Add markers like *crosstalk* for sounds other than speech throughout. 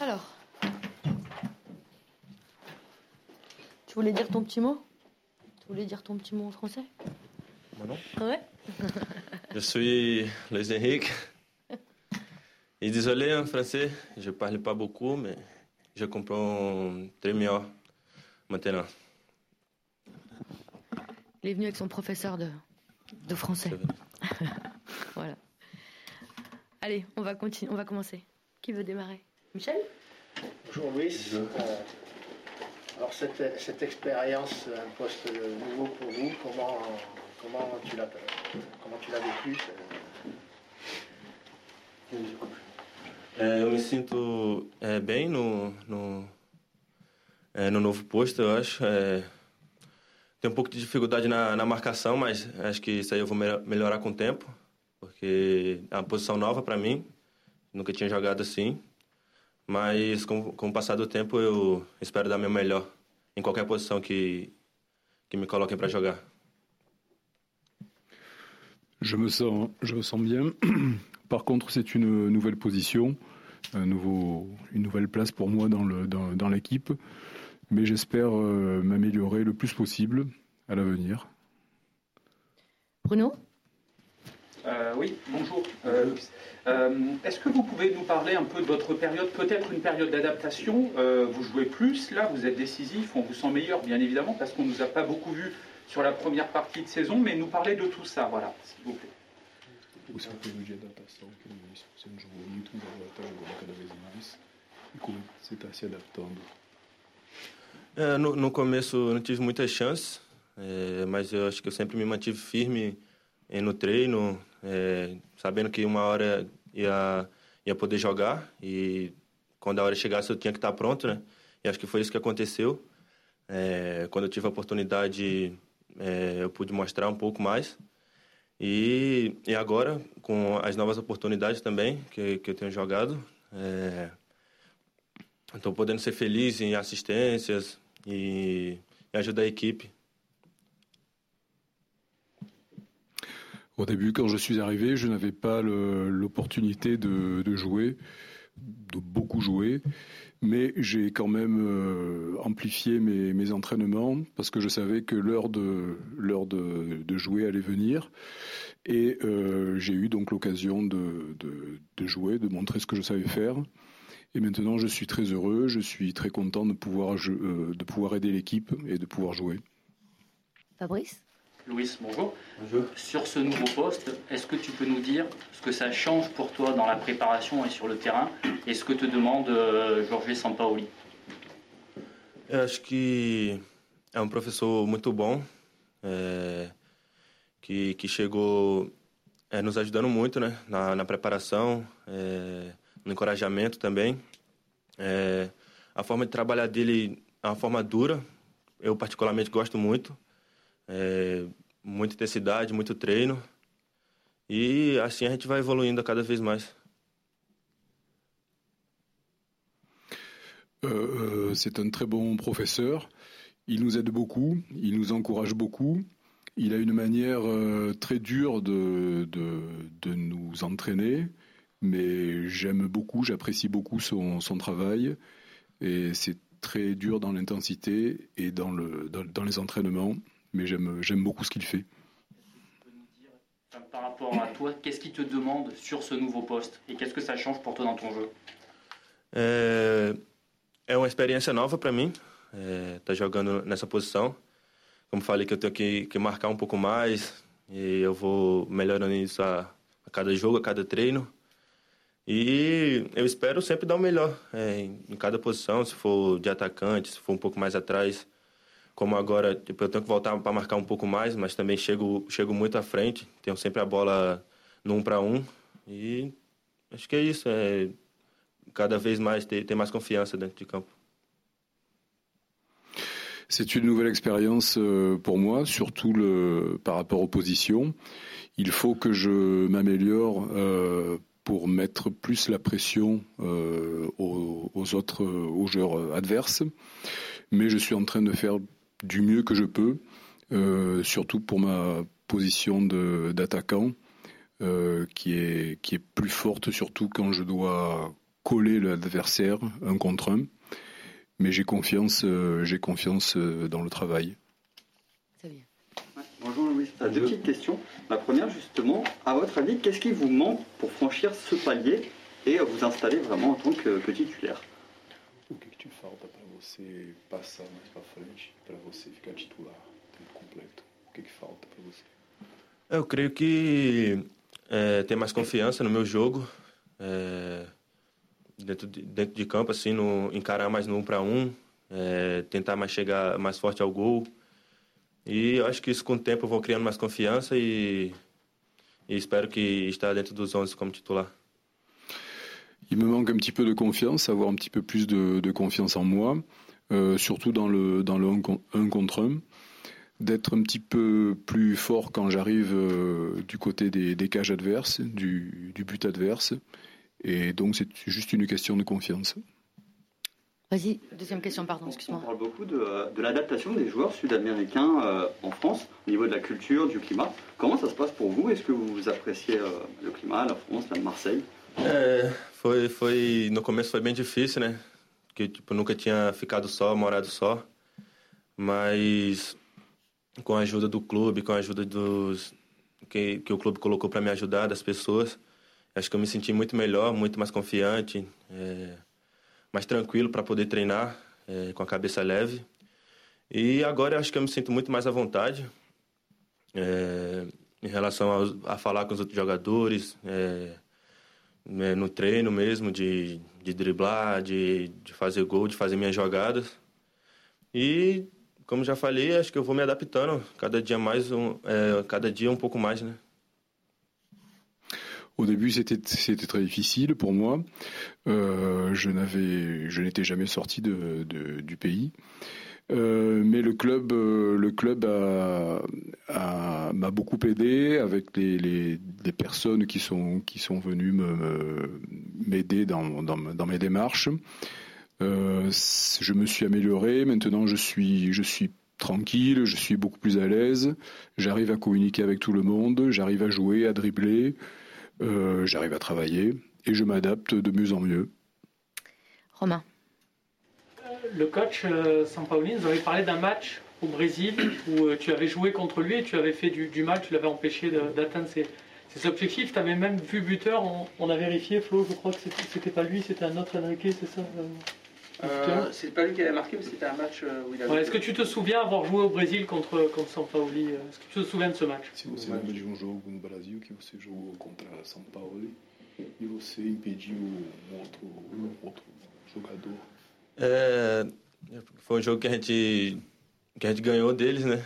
Alors. Tu voulais dire ton petit mot? Tu voulais dire ton petit mot en français? Moi non. Ouais. *laughs* Je suis Luis Henrique. Et désolé en français, je parle pas beaucoup, mais je comprends très mieux maintenant. Il est venu avec son professeur de, de français. Allez, on va continuer, on va commencer. Qui veut démarrer Michel Bonjour Louis. Euh, alors cette, cette expérience, un poste nouveau pour vous, comment, comment tu l'as comment tu l'as vécu É, eu me sinto é, bem no, no, é, no novo posto, eu acho. É, tem um pouco de dificuldade na, na marcação, mas acho que isso aí eu vou me melhorar com o tempo, porque é uma posição nova para mim, nunca tinha jogado assim. Mas com, com o passar do tempo eu espero dar meu melhor em qualquer posição que, que me coloquem para jogar. Je me sens, je me sens bien. *clears throat* Par contre, c'est une nouvelle position, un nouveau, une nouvelle place pour moi dans l'équipe. Dans, dans mais j'espère euh, m'améliorer le plus possible à l'avenir. Bruno? Euh, Oui, bonjour. Euh, euh, Est-ce que vous pouvez nous parler un peu de votre période, peut-être une période d'adaptation euh, Vous jouez plus, là, vous êtes décisif, on vous sent meilleur, bien évidemment, parce qu'on ne nous a pas beaucoup vu sur la première partie de saison, mais nous parler de tout ça, voilà, s'il vous plaît. De adaptação que Luiz, você não jogou muito, mas agora está jogando cada vez mais. E como você está se adaptando? É, no, no, começo não tive muitas chances, é, mas eu acho que eu sempre me mantive firme no treino, é, sabendo que uma hora ia, ia poder jogar e quando a hora chegasse eu tinha que estar pronto, né? E acho que foi isso que aconteceu. É, quando eu tive a oportunidade, é, eu pude mostrar um pouco mais. E, e agora, com as novas oportunidades também que, que eu tenho jogado, é, estou podendo ser feliz em assistências e, e ajudar a équipe. Au début, quand je suis arrivé, je n'avais pas l'opportunité de, jouer, de beaucoup jouer, mais j'ai quand même euh, amplifié mes, entraînements parce que je savais que l'heure de, jouer allait venir. Et euh, j'ai eu donc l'occasion de, jouer, de montrer ce que je savais faire. Et maintenant, je suis très heureux, je suis très content de pouvoir, euh, de pouvoir aider l'équipe et de pouvoir jouer. Fabrice? Louis, bonjour. Bonjour. Sur ce nouveau poste, est-ce que tu peux nous dire ce que ça change pour toi dans la préparation et sur le terrain et ce que te demande euh, Jorge Sampaoli Eu acho que é um professor muito bom, é, que, que chegou é, nos ajudando muito né, na, na preparação, é, no encorajamento também. É, a forma de trabalhar dele é uma forma dura, eu particularmente gosto muito. É, muita intensidade, muito treino. E assim a gente vai evoluindo cada vez mais. Euh, c'est un très bon professeur. Il nous aide beaucoup, il nous encourage beaucoup. Il a une manière euh, très dure de, de, de, nous entraîner, mais j'aime beaucoup, j'apprécie beaucoup son, son, travail. Et c'est très dur dans l'intensité et dans, le, dans, dans les entraînements, mais j'aime beaucoup ce qu'il fait. Par rapport à toi, qu'est-ce qu'il te demande sur ce nouveau poste et qu'est-ce que ça change pour toi dans ton jeu É, é uma experiência nova para mim, é, tá jogando nessa posição. Como falei que eu tenho que, que marcar um pouco mais e eu vou melhorando isso a, a cada jogo, a cada treino. E eu espero sempre dar o melhor é, em cada posição, se for de atacante, se for um pouco mais atrás. Como agora, tipo, eu tenho que voltar para marcar um pouco mais, mas também chego, chego muito à frente. Tenho sempre a bola no um para um. E acho que é isso. É cada vez mais ter, ter mais confiança dentro de campo. C'est une nouvelle expérience euh, pour moi, surtout le, par rapport aux positions. Il faut que je m'améliore euh, pour mettre plus la pression euh, aux, aux, autres, aux joueurs adverses. Mais je suis en train de faire du mieux que je peux, euh, surtout pour ma position d'attaquant. qui, est, qui est plus forte, surtout quand je dois coller l'adversaire un contre un. Mais j'ai confiance, j'ai confiance dans le travail. bonjour Louis, deux petites questions. La première, justement, à votre avis, qu'est-ce qui vous manque pour franchir ce palier et vous installer vraiment en tant que, que titulaire? Você passar mais para frente, para você ficar titular tempo completo? O que, que falta para você? Eu creio que é, ter mais confiança no meu jogo, é, dentro, de, dentro de campo, assim, no, encarar mais no um para um, é, tentar mais chegar mais forte ao gol. E eu acho que isso com o tempo eu vou criando mais confiança e, e espero que estar dentro dos 11 como titular. Il me manque un petit peu de confiance, avoir un petit peu plus de, de confiance en moi, euh, surtout dans le, dans le 1 contre 1. D'être un petit peu plus fort quand j'arrive euh, du côté des, des, cages adverses, du, du but adverse. Et donc c'est juste une question de confiance. Vas-y, deuxième question, pardon, excuse-moi. On parle beaucoup de, de l'adaptation des joueurs sud-américains euh, en France, au niveau de la culture, du climat. Comment ça se passe pour vous? Est-ce que vous appréciez euh, le climat, la France, la Marseille? É, foi, foi. No começo foi bem difícil, né? Porque, tipo, nunca tinha ficado só, morado só. Mas com a ajuda do clube, com a ajuda dos. que, que o clube colocou para me ajudar, das pessoas, acho que eu me senti muito melhor, muito mais confiante, é, mais tranquilo para poder treinar, é, com a cabeça leve. E agora eu acho que eu me sinto muito mais à vontade é, em relação a, a, falar com os outros jogadores. É, né, no treino mesmo, de, de driblar, de, de fazer gol, de fazer minhas jogadas. E, como já falei, acho que eu vou me adaptando cada dia mais, um, é, cada dia um pouco mais, né? Au début, c'était très difficile pour moi. Euh, je n'étais jamais sorti de, de, du pays. Euh, mais le club, euh, le club m'a beaucoup aidé avec les, personnes qui sont qui sont venues m'aider dans, mes démarches. Euh, je me suis amélioré. Maintenant, je suis je suis tranquille, je suis beaucoup plus à l'aise. J'arrive à communiquer avec tout le monde. J'arrive à jouer, à dribbler. J'arrive à travailler et je m'adapte de mieux en mieux. Romain le coach euh, Sampaoli nous avait parlé d'un match au Brésil où euh, tu avais joué contre lui et tu avais fait du, mal, tu l'avais empêché d'atteindre ses, objectifs. Tu avais même vu buteur, on, a vérifié, Flo, je crois que c'était pas lui, c'était un autre Enrique, c'est ça euh, c'est pas lui qui avait marqué, mais c'était un match où il avait. Est-ce que tu te souviens avoir joué au Brésil contre, contre Sampaoli Est-ce que tu te souviens de ce match? Si vous lembra de um jogo no Brasil que você jogou contra São Paulo e você impediu um outro, um outro jogador é, foi um jogo que a gente que a gente ganhou deles, né?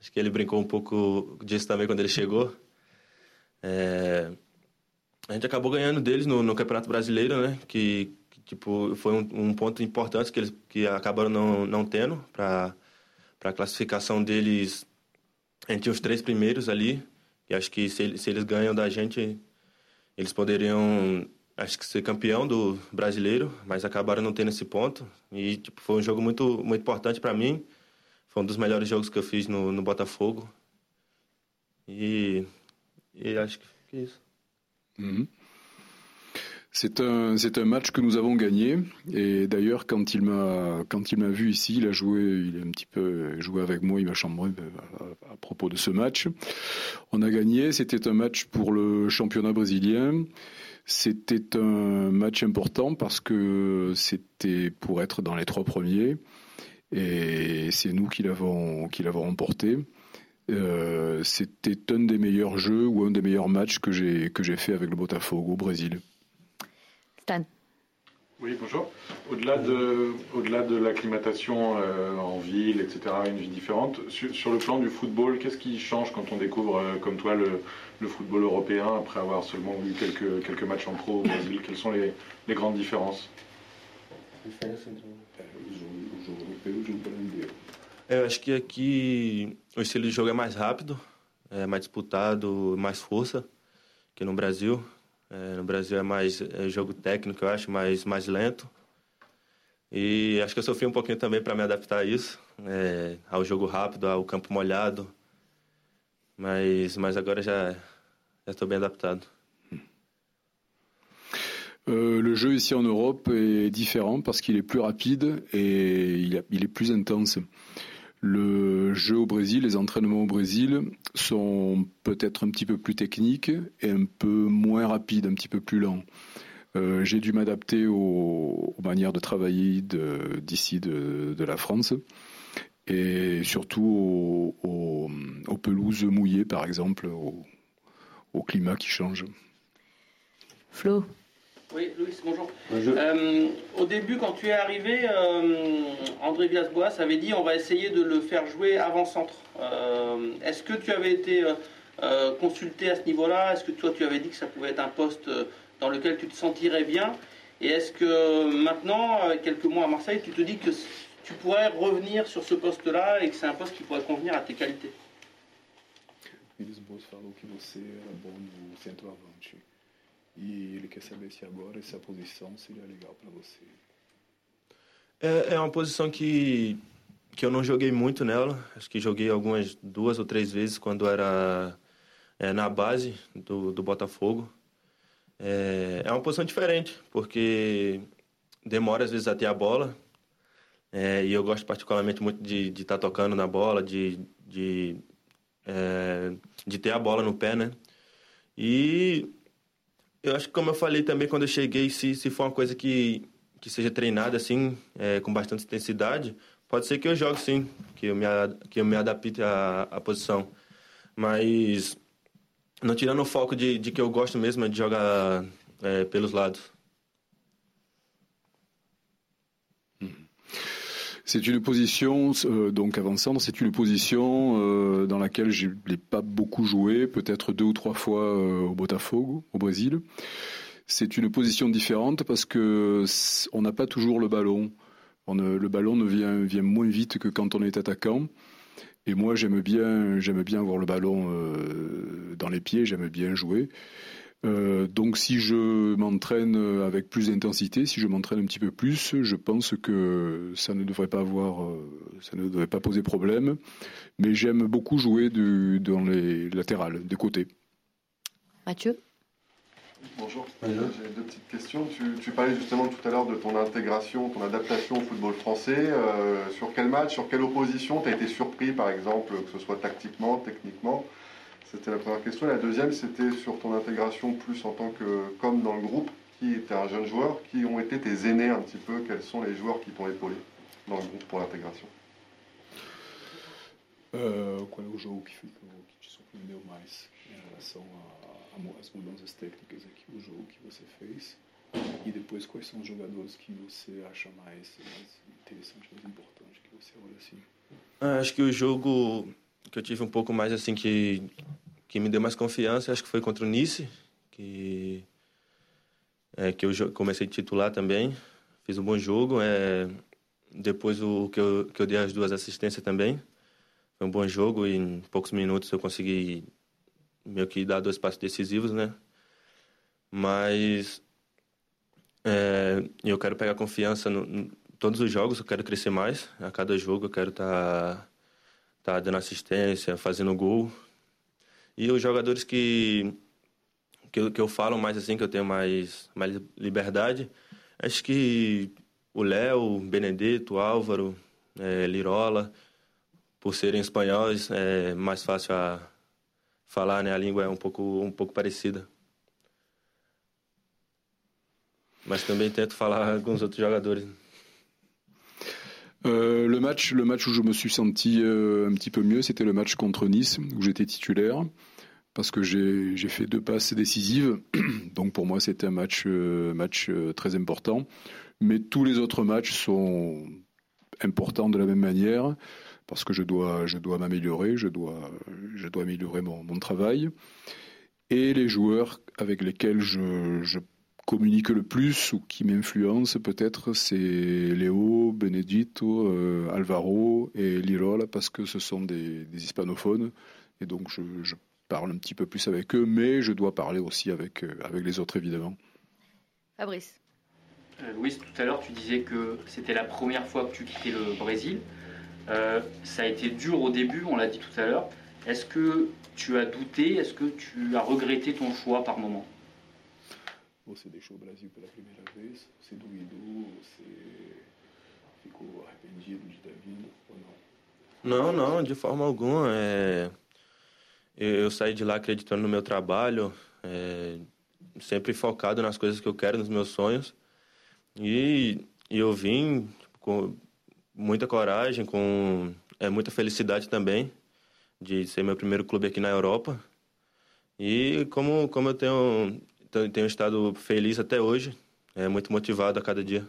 Acho que ele brincou um pouco disso também quando ele chegou. É, a gente acabou ganhando deles no, no Campeonato Brasileiro, né? Que, que tipo foi um, um, ponto importante que eles que acabaram não, não tendo para para a classificação deles. Tinha os três primeiros ali. E acho que se, se eles ganham da gente, eles poderiam acho que ser campeão do brasileiro, mas acabaram não tendo esse ponto. E tipo, foi um jogo muito, muito importante para mim. Foi um dos melhores jogos que eu fiz no, no Botafogo. E, e acho que isso. Mmh. C'est un, un match que nous avons gagné. Et d'ailleurs, quand il m'a, quand il m'a vu ici, il a joué, il a un petit peu joué avec moi, il m'a chambré à, à, propos de ce match. On a gagné. C'était un match pour le championnat brésilien. C'était un match important parce que c'était pour être dans les trois premiers et c'est nous qui l'avons qui remporté. Euh, c'était un des meilleurs jeux ou un des meilleurs matchs que j'ai fait avec le Botafogo au Brésil. Oui, bonjour. Au-delà de, au-delà de l'acclimatation euh, en ville, etc., une vie différente, sur, le plan du football, qu'est-ce qui change quand on découvre, euh, comme toi, le, le, football européen après avoir seulement vu quelques, quelques matchs en pro au Brésil? Quelles sont les, les grandes différences? Eu acho que aqui o estilo de jogo é mais rápido, é mais disputado, mais força que no Brasil. É, no Brasil é mais é jogo técnico, eu acho, mais, mais lento. E acho que eu sofri um pouquinho também para me adaptar a isso, é, ao jogo rápido, ao campo molhado. Mas, mas agora já, estou bem adaptado. Euh, le jeu ici en Europe est différent parce qu'il est plus rapide et il, est plus intense. Le jeu au Brésil, les entraînements au Brésil sont peut-être un petit peu plus techniques et un peu moins rapides, un petit peu plus lents. Euh, j'ai dû m'adapter aux, manières de travailler d'ici de, la France et surtout aux, pelouses mouillées, par exemple, au, au climat qui change. Flo, oui, Louis, bonjour. Euh, au début, quand tu es arrivé, euh, André Villas-Boas avait dit on va essayer de le faire jouer avant-centre. Euh, est-ce que tu avais été consulté à ce niveau-là? Est-ce que toi, tu avais dit que ça pouvait être un poste dans lequel tu te sentirais bien? Et est-ce que maintenant, quelques mois à Marseille, tu te dis que tu pourrais revenir sur ce poste-là et que c'est un poste qui pourrait convenir à tes qualités? E você. É, é uma posição que, que eu não joguei muito nela. Acho que joguei algumas duas ou três vezes quando era é, na base do, do Botafogo. É, é uma posição diferente, porque demora às vezes a ter a bola. É, e eu gosto particularmente muito de estar tá tocando na bola, de, de, é, de ter a bola no pé, né? E eu acho que, como eu falei também quando eu cheguei, se, se for uma coisa que, que seja treinada assim, é, com bastante intensidade, pode ser que eu jogue sim, que eu me, que eu me adapte à, à posição. Mas não tirando o foco de, de que eu gosto mesmo de jogar é, pelos lados. C'est une position, euh, donc avançant, c'est une position euh, dans laquelle je n'ai pas beaucoup joué, peut-être deux ou trois fois euh, au Botafogo, au Brésil. C'est une position différente parce que on n'a pas toujours le ballon. le ballon ne vient, moins vite que quand on est attaquant. Et moi, j'aime bien, j'aime bien avoir le ballon dans les pieds, j'aime bien jouer. Euh, donc si je m'entraîne avec plus d'intensité, si je m'entraîne un petit peu plus, je pense que ça ne devrait pas avoir, euh, ça ne devrait pas poser problème. Mais j'aime beaucoup jouer dans les latérales, des côtés. Mathieu? Bonjour, j'ai deux petites questions. Tu, parlais justement tout à l'heure de ton intégration, ton adaptation au football français. Euh, sur quel match, sur quelle opposition tu as été surpris par exemple, que ce soit tactiquement, techniquement? C'était la première question. La deuxième, c'était sur ton intégration plus en tant que comme dans le groupe, qui était un jeune joueur, qui ont été tes aînés un petit peu, quels sont les joueurs qui t'ont épaulé dans le groupe pour l'intégration? Euh, Qual é o jogo que, que te surpreendeu mais em relação às mudanças técnicas aqui, o jogo que você fez? E depois, quais são os jogadores que você acha mais, mais interessante, mais importante, que você olha assim? Ah, acho que o jogo que eu tive um pouco mais assim que que me deu mais confiança, acho que foi contra o Nice, que é, que eu comecei a titular também, fiz um bom jogo, é, depois o que eu, que eu dei as duas assistências também, foi um bom jogo e em poucos minutos eu consegui meio que dar dois passos decisivos, né? Mas é, eu quero pegar confiança no, em todos os jogos, eu quero crescer mais. A cada jogo eu quero estar tá, tá dando assistência, fazendo gol. E os jogadores que, que, eu, que eu falo mais assim, que eu tenho mais, mais liberdade, acho que o Léo, Benedetto, Álvaro, é, Lirola, por serem espanhóis, é mais fácil a Euh, le match, le match où je me suis senti euh, un petit peu mieux, c'était le match contre Nice où j'étais titulaire parce que j'ai fait deux passes décisives. *clears throat* Donc pour moi, c'était un match, euh, match très important. Mais tous les autres matchs sont importants de la même manière parce que je dois, je dois m'améliorer, je dois, je dois améliorer mon, mon, travail. Et les joueurs avec lesquels je, je communique le plus ou qui m'influence peut-être, c'est Léo, Benedito, euh, Alvaro et Lirola parce que ce sont des, hispanophones et donc je, parle un petit peu plus avec eux, mais je dois parler aussi avec, euh, avec les autres évidemment. Fabrice. Euh, Louis, tout à l'heure tu disais que c'était la première fois que tu quittais le Brésil. Ça a été dur au début, on l'a dit tout à l'heure. Est-ce que tu as douté? Est-ce que tu as regretté ton choix par moment? Você deixou o Brasil pela primeira vez? Você duvidou? Você ficou arrependido de ter vindo ou não? Não, não, de forma alguma. É... Eu saí de lá acreditando no meu trabalho, é... sempre focado nas coisas que eu quero, nos meus sonhos. E, e eu vim com muita coragem, com é, muita felicidade também de ser meu primeiro clube aqui na Europa. E como, como eu tenho, tenho estado feliz até hoje, é muito motivado a cada dia.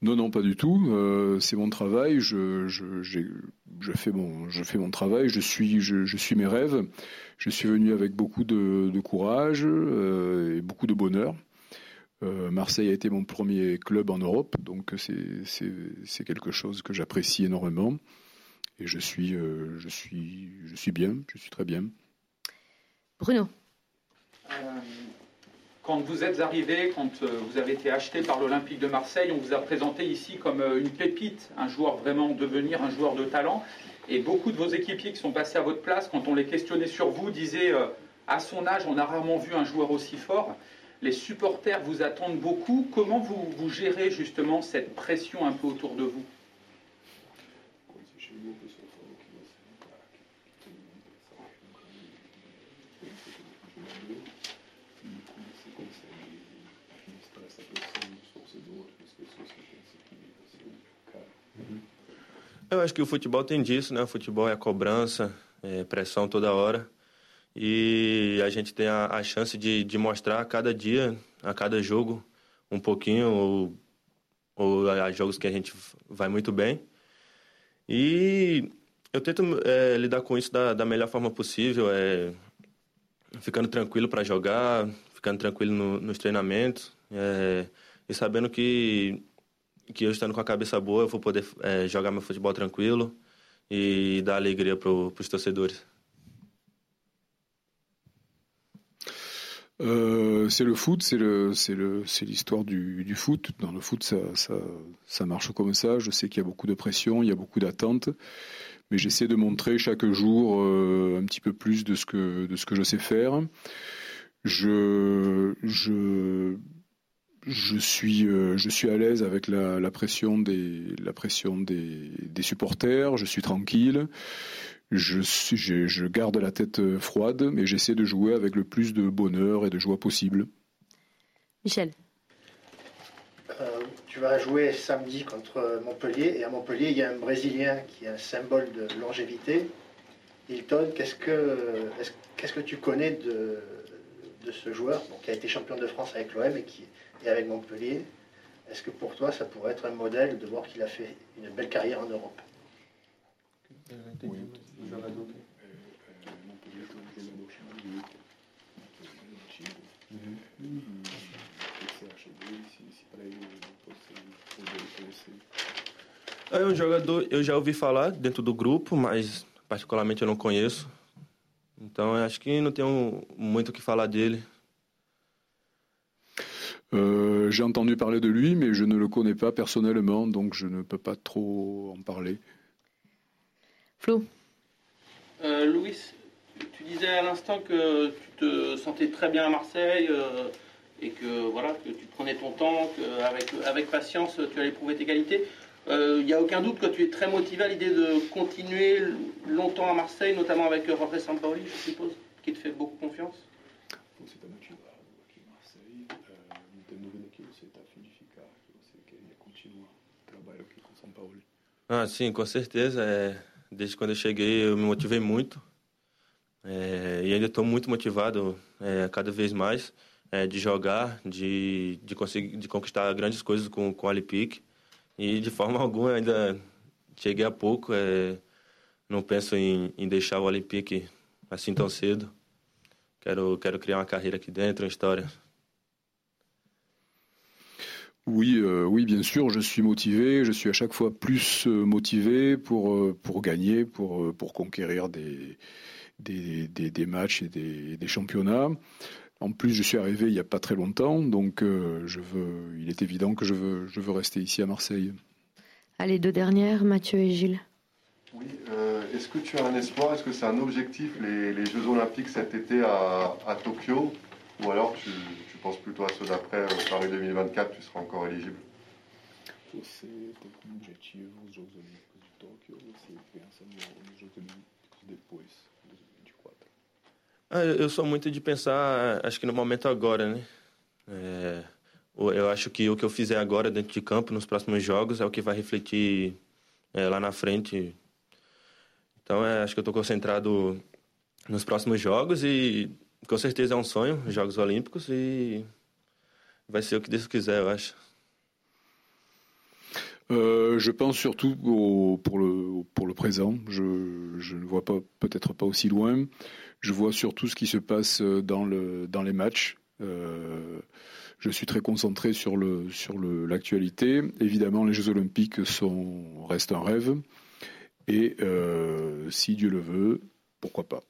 Non, non, pas du tout. Euh, c'est mon travail. Je, je, je, fais mon, je fais mon travail. Je suis, je, je, suis mes rêves. Je suis venu avec beaucoup de, de courage euh, et beaucoup de bonheur. Euh, Marseille a été mon premier club en Europe, donc c'est quelque chose que j'apprécie énormément. Et je suis, euh, je, suis, je suis bien, je suis très bien. Bruno. Euh, quand vous êtes arrivé, quand vous avez été acheté par l'Olympique de Marseille, on vous a présenté ici comme une pépite, un joueur vraiment devenir un joueur de talent. Et beaucoup de vos équipiers qui sont passés à votre place, quand on les questionnait sur vous, disaient à son âge, on a rarement vu un joueur aussi fort les supporters vous attendent beaucoup. Comment vous, gérez justement cette pression un peu autour de vous? Eu acho que o futebol tem disso, né? O futebol é cobrança, é pressão toda hora. E a gente tem a, a chance de, de mostrar a cada dia, a cada jogo, um pouquinho, ou, ou há jogos que a gente vai muito bem. E eu tento é, lidar com isso da, da melhor forma possível, é, ficando tranquilo para jogar, ficando tranquilo no, nos treinamentos é, e sabendo que, que eu estando com a cabeça boa eu vou poder é, jogar meu futebol tranquilo e dar alegria para os torcedores. Euh, c'est le foot, c'est le, c'est le, c'est l'histoire du, du, foot. Dans le foot, ça, ça, ça marche comme ça. Je sais qu'il y a beaucoup de pression, il y a beaucoup d'attentes, mais j'essaie de montrer chaque jour euh, un petit peu plus de ce que de ce que je sais faire. Je je je suis euh, je suis à l'aise avec la, la pression des la pression des, des supporters. Je suis tranquille je, je, je, garde la tête euh, froide, mais j'essaie de jouer avec le plus de bonheur et de joie possible. Michel. Euh, tu vas jouer samedi contre Montpellier, et à Montpellier, il y a un Brésilien qui est un symbole de longévité. Hilton, qu'est-ce que, qu'est-ce que tu connais de, de ce joueur qui a été champion de France avec l'OM et qui est avec Montpellier? Est-ce que pour toi, ça pourrait être un modèle de voir qu'il a fait une belle carrière en Europe? É um jogador, eu já ouvi falar dentro do grupo, mas particularmente eu não conheço. Então eu acho que não tenho muito o que falar dele. Euh, J'ai entendu parler de lui, mais je ne le connais pas personnellement, donc je ne peux pas trop en parler. Flo euh, Louis, tu disais à l'instant que tu te sentais très bien à Marseille euh, et que voilà que tu prenais ton temps, qu'avec avec patience tu allais prouver tes qualités. Il euh, n'y a aucun doute que tu es très motivé à l'idée de continuer longtemps à Marseille, notamment avec Jorge Sampaoli, je suppose, qui te fait beaucoup confiance. Ah, sim, com certeza. É, desde quando eu cheguei, eu me motivei muito. É, e ainda estou muito motivado é, cada vez mais é, de jogar, de, de conseguir de conquistar grandes coisas com, com o Alipic. E de forma *laughs* alguma ainda cheguei há pouco, não penso em, em deixar o Olympique assim tão cedo. Quero, quero criar uma carreira aqui dentro, uma história. Oui, euh, oui, bien sûr, je suis motivé. Je suis à chaque fois plus euh, motivé pour, euh, pour gagner, pour, pour conquérir des, des, des, des matchs et des, des, championnats. En plus, je suis arrivé il n'y a pas très longtemps, donc euh, je veux, il est évident que je veux, je veux rester ici à Marseille. Allez, deux dernières, Mathieu et Gilles. Oui, est-ce que tu as un espoir, est-ce que c'est un objectif, les, Jeux Olympiques cet été à, Tokyo? Ou alors tu, penses plutôt à ceux d'après, Paris 2024, tu seras encore éligible Você tem como objetivo os Jogos Olímpicos de Tóquio ou você pensa nos Jogos Olímpicos depois, 2024? Ah, eu sou muito de pensar, acho que no momento agora, né? É, eu acho que o que eu fizer agora dentro de campo, nos próximos jogos, é o que vai refletir é, lá na frente. Então, é, acho que eu estou concentrado nos próximos jogos e com certeza é um sonho, Jogos Olímpicos, e vai ser o que Deus quiser, eu acho. Euh, je pense surtout pour, le, pour le présent. Je, ne vois pas peut-être pas aussi loin. Je vois surtout ce qui se passe dans, le, dans les matchs. Euh, je suis très concentré sur le sur l'actualité. Évidemment, les Jeux Olympiques sont restent un rêve. Et euh, si Dieu le veut, pourquoi pas.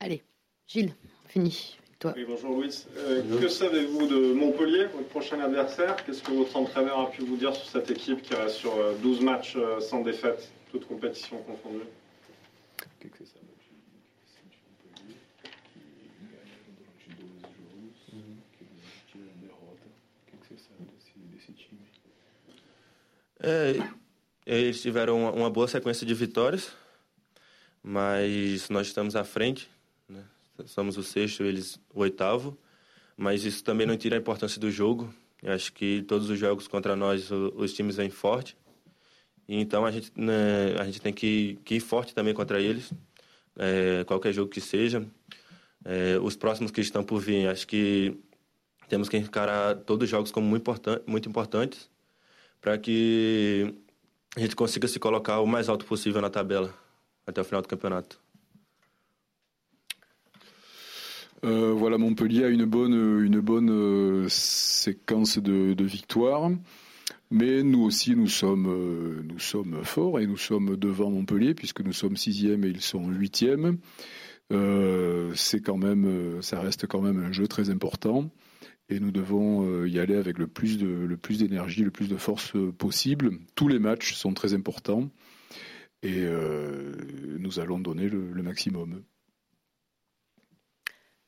Allez, Gilles, fini. Bonjour Louis. Euh, que savez-vous de Montpellier, votre prochain adversaire? Qu'est-ce que votre entraîneur a pu vous dire sur cette équipe qui reste sur 12 euh, matchs euh, sans défaite, toutes compétitions confondues? É, eles tiveram uma boa sequência de vitórias, mas nós estamos à frente somos o sexto, eles o oitavo, mas isso também não tira a importância do jogo. Eu acho que todos os jogos contra nós, os times vêm forte. Então a gente, né, a gente tem que, que, ir forte também contra eles, é, qualquer jogo que seja. É, os próximos que estão por vir, acho que temos que encarar todos os jogos como muito, important, muito importantes para que a gente consiga se colocar o mais alto possível na tabela até o final do campeonato. Euh, voilà, Montpellier a une bonne, bonne euh, séquence de, victoires. Mais nous aussi, nous sommes, euh, forts et nous sommes devant Montpellier puisque nous sommes sixième et ils sont huitième. c'est quand même, ça reste quand même un jeu très important et nous devons y aller avec le plus d'énergie, le plus de force possible. Tous les matchs sont très importants et nous allons donner le maximum.